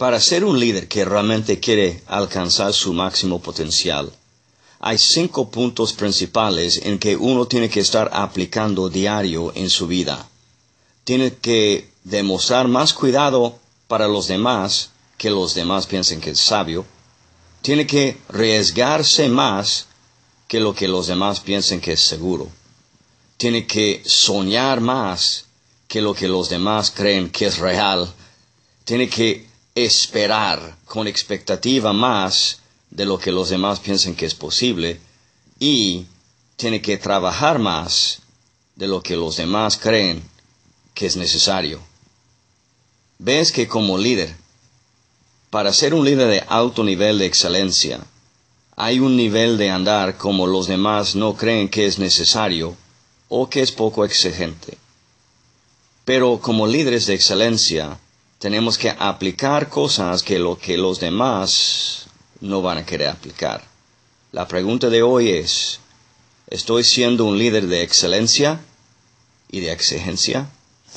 Para ser un líder que realmente quiere alcanzar su máximo potencial, hay cinco puntos principales en que uno tiene que estar aplicando diario en su vida. Tiene que demostrar más cuidado para los demás que los demás piensen que es sabio. Tiene que arriesgarse más que lo que los demás piensen que es seguro. Tiene que soñar más que lo que los demás creen que es real. Tiene que esperar con expectativa más de lo que los demás piensan que es posible y tiene que trabajar más de lo que los demás creen que es necesario. Ves que como líder, para ser un líder de alto nivel de excelencia, hay un nivel de andar como los demás no creen que es necesario o que es poco exigente. Pero como líderes de excelencia, tenemos que aplicar cosas que lo que los demás no van a querer aplicar. La pregunta de hoy es, ¿estoy siendo un líder de excelencia y de exigencia?